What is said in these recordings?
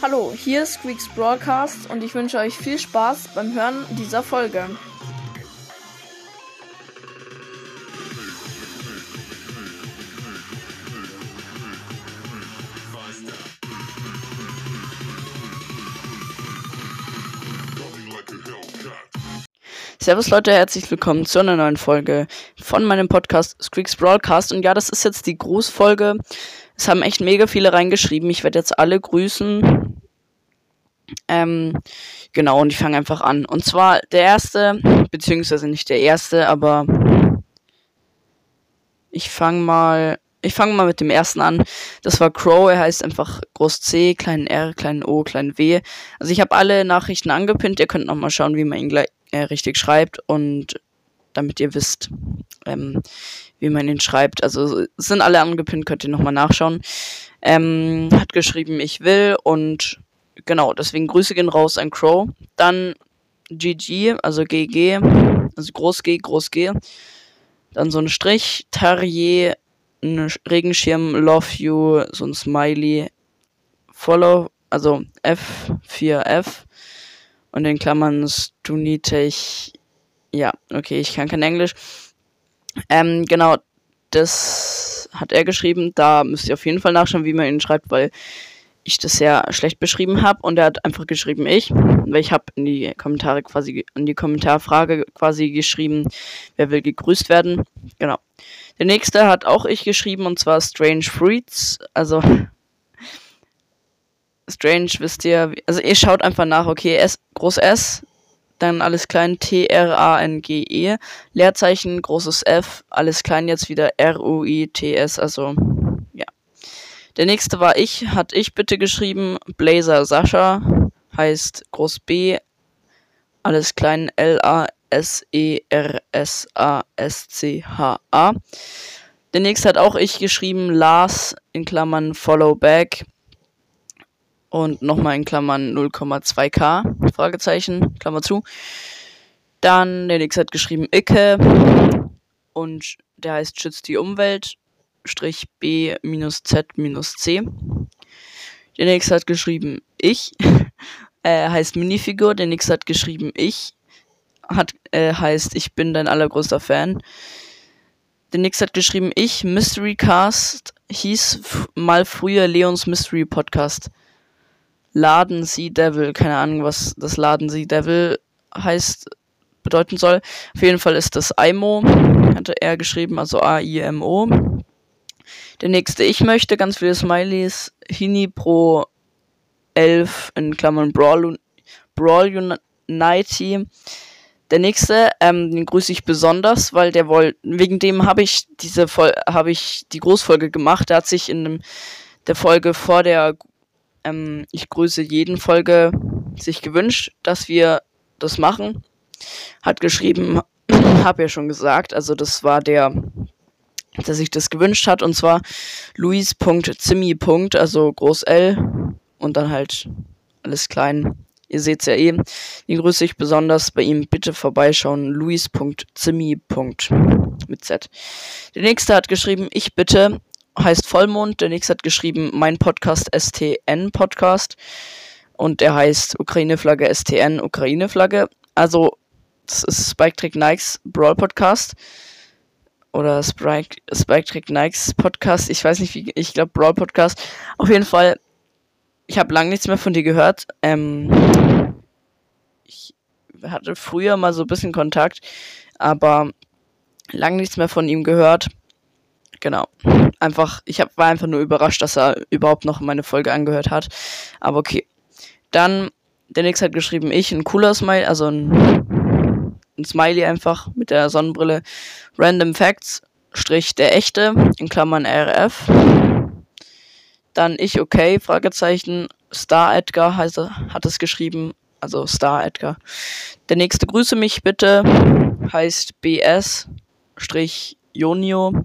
Hallo, hier ist Squeaks Broadcast und ich wünsche euch viel Spaß beim Hören dieser Folge. Servus Leute, herzlich willkommen zu einer neuen Folge von meinem Podcast Squeaks Broadcast. Und ja, das ist jetzt die Grußfolge. Es haben echt mega viele reingeschrieben. Ich werde jetzt alle grüßen. Ähm, genau, und ich fange einfach an. Und zwar der erste, beziehungsweise nicht der erste, aber ich fange mal, ich fange mal mit dem ersten an. Das war Crow, er heißt einfach Groß C, klein R, klein O, klein W. Also ich habe alle Nachrichten angepinnt. Ihr könnt nochmal schauen, wie man ihn gleich äh, richtig schreibt und damit ihr wisst, ähm, wie man ihn schreibt. Also sind alle angepinnt, könnt ihr nochmal nachschauen. Ähm, hat geschrieben, ich will und genau, deswegen Grüße gehen raus an Crow. Dann GG, also GG, also Groß G, Groß G. Dann so ein Strich, Terrier, ein Regenschirm, Love You, so ein Smiley, Follow, also F4F und in Klammern Stunitech. Ja, okay, ich kann kein Englisch. Ähm, genau, das hat er geschrieben. Da müsst ihr auf jeden Fall nachschauen, wie man ihn schreibt, weil ich das sehr schlecht beschrieben habe. Und er hat einfach geschrieben ich, weil ich habe in die Kommentare quasi, in die Kommentarfrage quasi geschrieben, wer will gegrüßt werden. Genau. Der nächste hat auch ich geschrieben und zwar Strange Fruits. Also Strange wisst ihr, also ihr schaut einfach nach, okay, S, groß S, dann alles klein T, R, A, N, G, E, Leerzeichen, großes F, alles klein jetzt wieder R, U, I, T, S, also. Der nächste war ich, hat ich bitte geschrieben, Blazer Sascha, heißt groß B, alles klein. L, A, S, E. Der nächste hat auch ich geschrieben, Lars, in Klammern Follow Back, und nochmal in Klammern 0,2k, Fragezeichen, Klammer zu. Dann der nächste hat geschrieben Icke. Und der heißt Schützt die Umwelt, Strich B minus Z minus C. Der nächste hat geschrieben Ich, äh, heißt Minifigur. Der nächste hat geschrieben Ich, hat, äh, heißt Ich bin dein allergrößter Fan. Der nächste hat geschrieben Ich, Mystery Cast, hieß mal früher Leons Mystery Podcast. Laden Sea Devil. Keine Ahnung, was das Laden Sea Devil heißt, bedeuten soll. Auf jeden Fall ist das IMO, hatte er geschrieben, also A-I-M-O. Der nächste Ich möchte, ganz viele Smileys. Hini Pro 11 in Klammern Brawl, Brawl Unity. Der nächste, ähm, den grüße ich besonders, weil der wollte, wegen dem habe ich diese habe ich die Großfolge gemacht. Der hat sich in dem, der Folge vor der ähm, ich grüße jeden Folge sich gewünscht, dass wir das machen. Hat geschrieben, habe ja schon gesagt, also das war der, der sich das gewünscht hat, und zwar Luis.zimmi. Also Groß L und dann halt alles klein. Ihr seht's ja eh. Den grüße ich besonders bei ihm. Bitte vorbeischauen. Luis.zimmi. Mit Z. Der nächste hat geschrieben, ich bitte heißt Vollmond. Der nächste hat geschrieben, mein Podcast STN Podcast. Und der heißt Ukraine-Flagge STN Ukraine-Flagge. Also, das ist Spike Trick Nikes Brawl Podcast. Oder Spike, Spike Trick Nikes Podcast. Ich weiß nicht, wie, ich glaube Brawl Podcast. Auf jeden Fall, ich habe lange nichts mehr von dir gehört. Ähm, ich hatte früher mal so ein bisschen Kontakt, aber lange nichts mehr von ihm gehört. Genau. Einfach, ich hab, war einfach nur überrascht, dass er überhaupt noch meine Folge angehört hat. Aber okay. Dann, der nächste hat geschrieben, ich, ein cooler Smiley, also ein, ein Smiley einfach mit der Sonnenbrille. Random Facts, Strich der echte, in Klammern RF. Dann ich okay, Fragezeichen. Star Edgar heißt, hat es geschrieben, also Star Edgar. Der nächste grüße mich bitte heißt BS Strich Jonio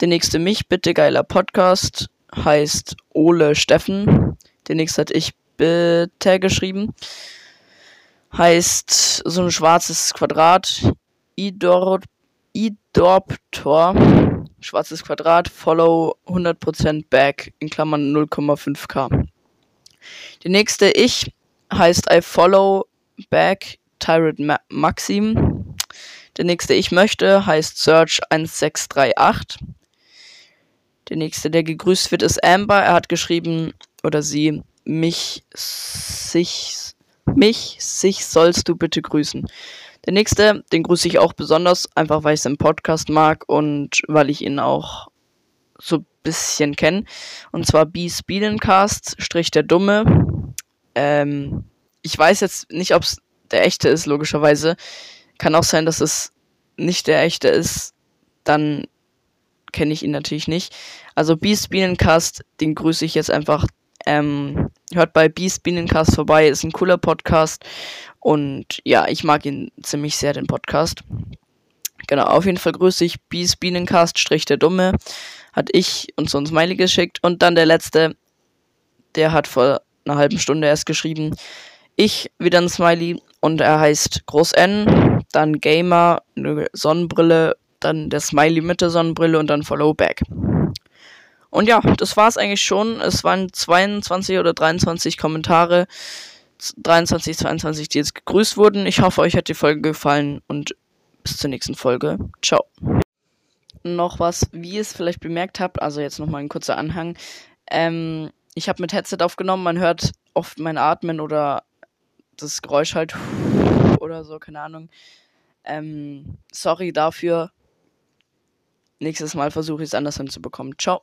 der nächste mich bitte geiler Podcast heißt Ole Steffen. Der nächste hat ich bitte geschrieben. Heißt so ein schwarzes Quadrat. Idor Idorptor. Schwarzes Quadrat. Follow 100% back in Klammern 0,5k. Die nächste Ich heißt I follow back Tyrant Ma Maxim. Der nächste Ich möchte heißt Search 1638. Der nächste, der gegrüßt wird, ist Amber. Er hat geschrieben, oder sie, mich, sich, mich, sich sollst du bitte grüßen. Der nächste, den grüße ich auch besonders, einfach weil ich seinen Podcast mag und weil ich ihn auch so ein bisschen kenne. Und zwar B Speedencast, Strich der Dumme. Ähm, ich weiß jetzt nicht, ob es der echte ist, logischerweise. Kann auch sein, dass es nicht der echte ist. Dann kenne ich ihn natürlich nicht. Also Beast Bienencast, den grüße ich jetzt einfach. Ähm, hört bei Beast Bienencast vorbei, ist ein cooler Podcast. Und ja, ich mag ihn ziemlich sehr, den Podcast. Genau, auf jeden Fall grüße ich Beast Bienencast, Strich der Dumme. Hat ich uns so ein Smiley geschickt. Und dann der letzte, der hat vor einer halben Stunde erst geschrieben. Ich wieder ein Smiley und er heißt Groß N, dann Gamer, eine Sonnenbrille, dann der Smiley mit der Sonnenbrille und dann Follow Back. Und ja, das war's eigentlich schon. Es waren 22 oder 23 Kommentare, 23, 22, die jetzt gegrüßt wurden. Ich hoffe, euch hat die Folge gefallen und bis zur nächsten Folge. Ciao. Noch was, wie ihr es vielleicht bemerkt habt, also jetzt nochmal ein kurzer Anhang. Ähm, ich habe mit Headset aufgenommen, man hört oft mein Atmen oder das Geräusch halt oder so, keine Ahnung. Ähm, sorry dafür. Nächstes Mal versuche ich es anders hinzubekommen. Ciao.